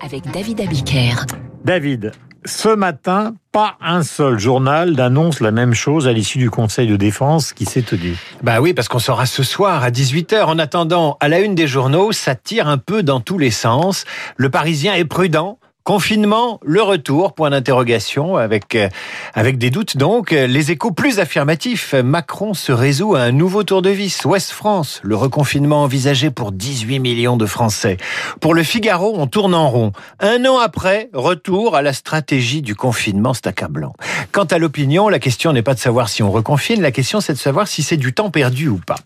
avec David Abiker. David, ce matin, pas un seul journal n'annonce la même chose à l'issue du Conseil de défense qui s'est tenu. Bah oui, parce qu'on saura ce soir à 18h. En attendant, à la une des journaux, ça tire un peu dans tous les sens. Le Parisien est prudent. Confinement, le retour, point d'interrogation, avec, euh, avec des doutes donc. Les échos plus affirmatifs. Macron se résout à un nouveau tour de vis. Ouest France, le reconfinement envisagé pour 18 millions de Français. Pour le Figaro, on tourne en rond. Un an après, retour à la stratégie du confinement, c'est accablant. Quant à l'opinion, la question n'est pas de savoir si on reconfine, la question c'est de savoir si c'est du temps perdu ou pas.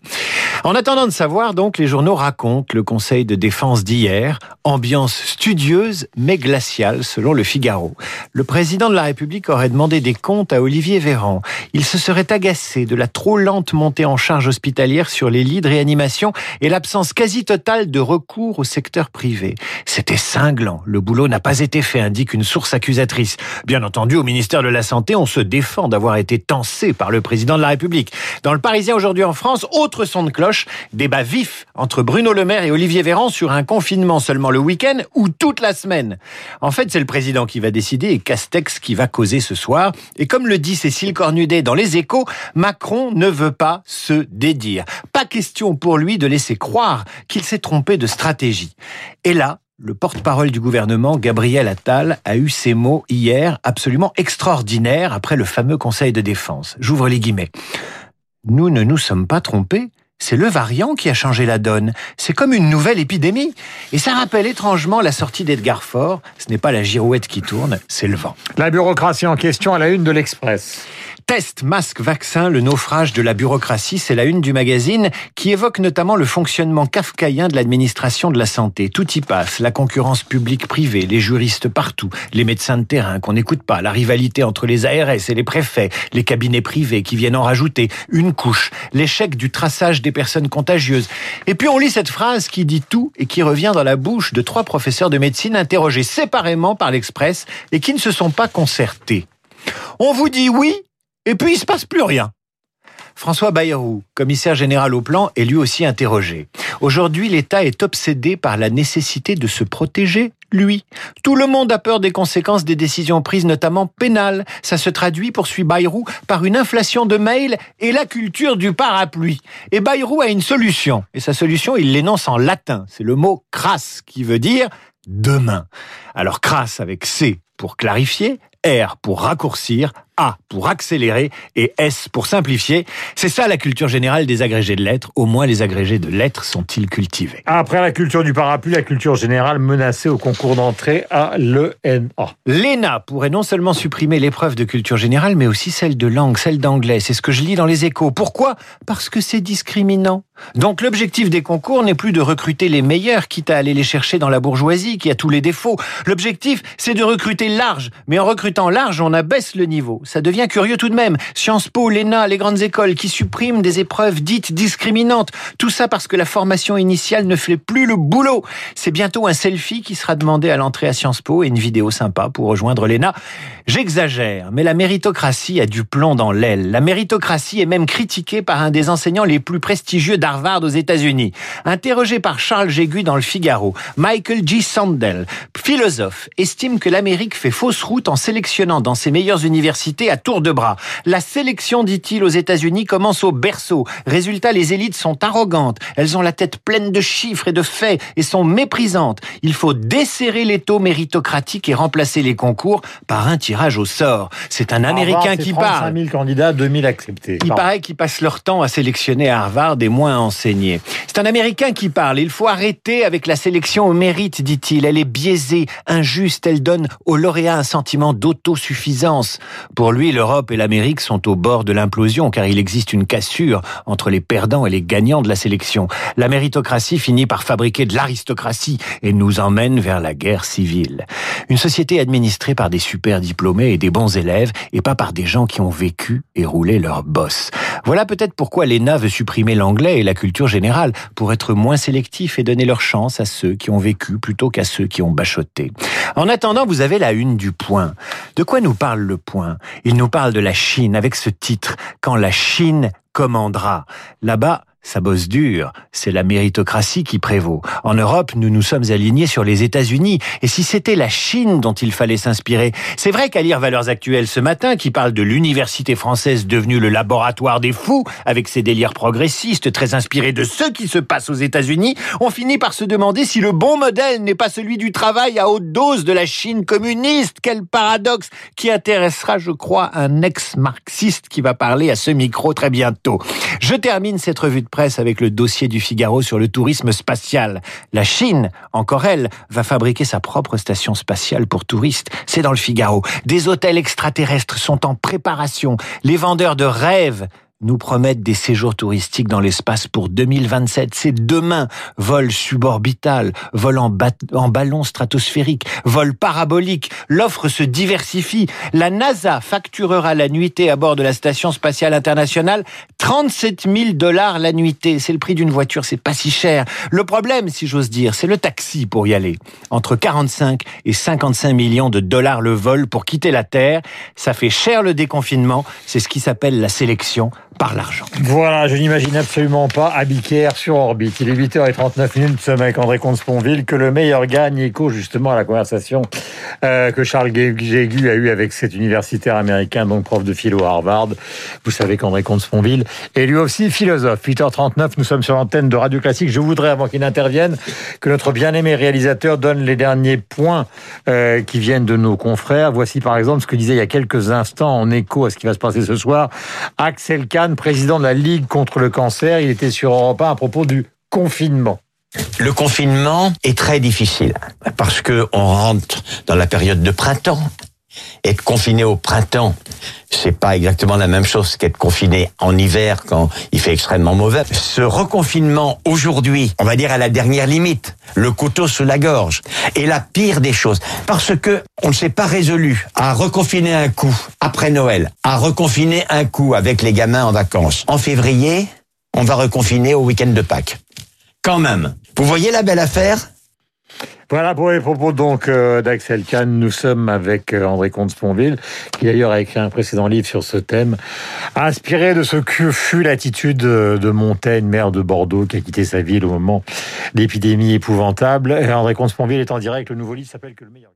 En attendant de savoir, donc, les journaux racontent le Conseil de défense d'hier, ambiance studieuse mais glaciale selon le Figaro. Le président de la République aurait demandé des comptes à Olivier Véran. Il se serait agacé de la trop lente montée en charge hospitalière sur les lits de réanimation et l'absence quasi totale de recours au secteur privé. C'était cinglant. Le boulot n'a pas été fait, indique une source accusatrice. Bien entendu, au ministère de la Santé, on se défend d'avoir été tensé par le président de la République. Dans le Parisien aujourd'hui en France, autre son de cloche débat vif entre Bruno Le Maire et Olivier Véran sur un confinement seulement le week-end ou toute la semaine. En fait, c'est le président qui va décider et Castex qui va causer ce soir. Et comme le dit Cécile Cornudet dans Les Échos, Macron ne veut pas se dédire. Pas question pour lui de laisser croire qu'il s'est trompé de stratégie. Et là, le porte-parole du gouvernement, Gabriel Attal, a eu ces mots hier absolument extraordinaires après le fameux Conseil de défense. J'ouvre les guillemets. Nous ne nous sommes pas trompés c'est le variant qui a changé la donne. C'est comme une nouvelle épidémie. Et ça rappelle étrangement la sortie d'Edgar Faure. Ce n'est pas la girouette qui tourne, c'est le vent. La bureaucratie en question à la une de l'Express. Test, masque, vaccin, le naufrage de la bureaucratie, c'est la une du magazine qui évoque notamment le fonctionnement kafkaïen de l'administration de la santé. Tout y passe, la concurrence publique-privée, les juristes partout, les médecins de terrain qu'on n'écoute pas, la rivalité entre les ARS et les préfets, les cabinets privés qui viennent en rajouter une couche, l'échec du traçage des personnes contagieuses. Et puis on lit cette phrase qui dit tout et qui revient dans la bouche de trois professeurs de médecine interrogés séparément par l'Express et qui ne se sont pas concertés. On vous dit oui et puis il se passe plus rien. François Bayrou, commissaire général au plan, est lui aussi interrogé. Aujourd'hui, l'État est obsédé par la nécessité de se protéger, lui. Tout le monde a peur des conséquences des décisions prises, notamment pénales. Ça se traduit, poursuit Bayrou, par une inflation de mails et la culture du parapluie. Et Bayrou a une solution. Et sa solution, il l'énonce en latin. C'est le mot crasse, qui veut dire demain. Alors crasse avec C pour clarifier, R pour raccourcir, A pour accélérer et S pour simplifier. C'est ça la culture générale des agrégés de lettres. Au moins les agrégés de lettres sont-ils cultivés. Après la culture du parapluie, la culture générale menacée au concours d'entrée à l'ENA. L'ENA pourrait non seulement supprimer l'épreuve de culture générale, mais aussi celle de langue, celle d'anglais. C'est ce que je lis dans les échos. Pourquoi? Parce que c'est discriminant. Donc l'objectif des concours n'est plus de recruter les meilleurs, quitte à aller les chercher dans la bourgeoisie qui a tous les défauts. L'objectif, c'est de recruter large. Mais en recrutant large, on abaisse le niveau. Ça devient curieux tout de même. Sciences Po, l'ENA, les grandes écoles qui suppriment des épreuves dites discriminantes. Tout ça parce que la formation initiale ne fait plus le boulot. C'est bientôt un selfie qui sera demandé à l'entrée à Sciences Po et une vidéo sympa pour rejoindre l'ENA. J'exagère, mais la méritocratie a du plomb dans l'aile. La méritocratie est même critiquée par un des enseignants les plus prestigieux d'Harvard aux États-Unis. Interrogé par Charles Jégu dans le Figaro, Michael G. Sandel, philosophe, estime que l'Amérique fait fausse route en sélectionnant dans ses meilleures universités à tour de bras. La sélection, dit-il, aux États-Unis commence au berceau. Résultat, les élites sont arrogantes. Elles ont la tête pleine de chiffres et de faits et sont méprisantes. Il faut desserrer les taux méritocratiques et remplacer les concours par un tirage au sort. C'est un Américain qui parle. 35 000 candidats, 2000 acceptés. Il paraît qu'ils passent leur temps à sélectionner à Harvard et moins à enseigner. C'est un Américain qui parle. Il faut arrêter avec la sélection au mérite, dit-il. Elle est biaisée, injuste. Elle donne aux lauréats un sentiment d'autosuffisance. Pour lui, l'Europe et l'Amérique sont au bord de l'implosion car il existe une cassure entre les perdants et les gagnants de la sélection. La méritocratie finit par fabriquer de l'aristocratie et nous emmène vers la guerre civile. Une société administrée par des super diplômés et des bons élèves et pas par des gens qui ont vécu et roulé leur boss. Voilà peut-être pourquoi l'ENA veut supprimer l'anglais et la culture générale pour être moins sélectif et donner leur chance à ceux qui ont vécu plutôt qu'à ceux qui ont bachoté. En attendant, vous avez la une du point. De quoi nous parle le point? Il nous parle de la Chine avec ce titre Quand la Chine commandera. Là-bas, ça bosse dur. C'est la méritocratie qui prévaut. En Europe, nous nous sommes alignés sur les États-Unis. Et si c'était la Chine dont il fallait s'inspirer? C'est vrai qu'à lire Valeurs Actuelles ce matin, qui parle de l'université française devenue le laboratoire des fous, avec ses délires progressistes très inspirés de ce qui se passe aux États-Unis, on finit par se demander si le bon modèle n'est pas celui du travail à haute dose de la Chine communiste. Quel paradoxe qui intéressera, je crois, un ex-marxiste qui va parler à ce micro très bientôt. Je termine cette revue de presse avec le dossier du Figaro sur le tourisme spatial. La Chine, encore elle, va fabriquer sa propre station spatiale pour touristes. C'est dans le Figaro. Des hôtels extraterrestres sont en préparation. Les vendeurs de rêves nous promettent des séjours touristiques dans l'espace pour 2027. C'est demain. Vol suborbital, vol en, ballon stratosphérique, vol parabolique. L'offre se diversifie. La NASA facturera la nuitée à bord de la station spatiale internationale 37 000 dollars la nuitée. C'est le prix d'une voiture, c'est pas si cher. Le problème, si j'ose dire, c'est le taxi pour y aller. Entre 45 et 55 millions de dollars le vol pour quitter la Terre. Ça fait cher le déconfinement. C'est ce qui s'appelle la sélection l'argent. Voilà, je n'imagine absolument pas Abicaire sur orbite. Il est 8h39 minutes, ce mec André Comte-Sponville, que le meilleur gagne écho justement à la conversation euh, que Charles Jégu a eue avec cet universitaire américain, donc prof de philo à Harvard. Vous savez qu'André Comte-Sponville est lui aussi philosophe. 8h39, nous sommes sur l'antenne de Radio Classique. Je voudrais, avant qu'il n'intervienne, que notre bien-aimé réalisateur donne les derniers points euh, qui viennent de nos confrères. Voici par exemple ce que disait il y a quelques instants en écho à ce qui va se passer ce soir Axel Président de la Ligue contre le cancer. Il était sur Europe 1 à propos du confinement. Le confinement est très difficile parce que on rentre dans la période de printemps. Être confiné au printemps, c'est pas exactement la même chose qu'être confiné en hiver quand il fait extrêmement mauvais. Ce reconfinement aujourd'hui, on va dire à la dernière limite, le couteau sous la gorge, est la pire des choses parce que on ne s'est pas résolu à reconfiner un coup après Noël, à reconfiner un coup avec les gamins en vacances. En février, on va reconfiner au week-end de Pâques. Quand même. Vous voyez la belle affaire? Voilà pour les propos donc euh, d'Axel Kahn. Nous sommes avec euh, André Comte-Sponville, qui d'ailleurs a écrit un précédent livre sur ce thème, inspiré de ce que fut l'attitude de Montaigne, maire de Bordeaux, qui a quitté sa ville au moment d'épidémie épouvantable. Et André Comte-Sponville est en direct. Le nouveau livre s'appelle Que le meilleur.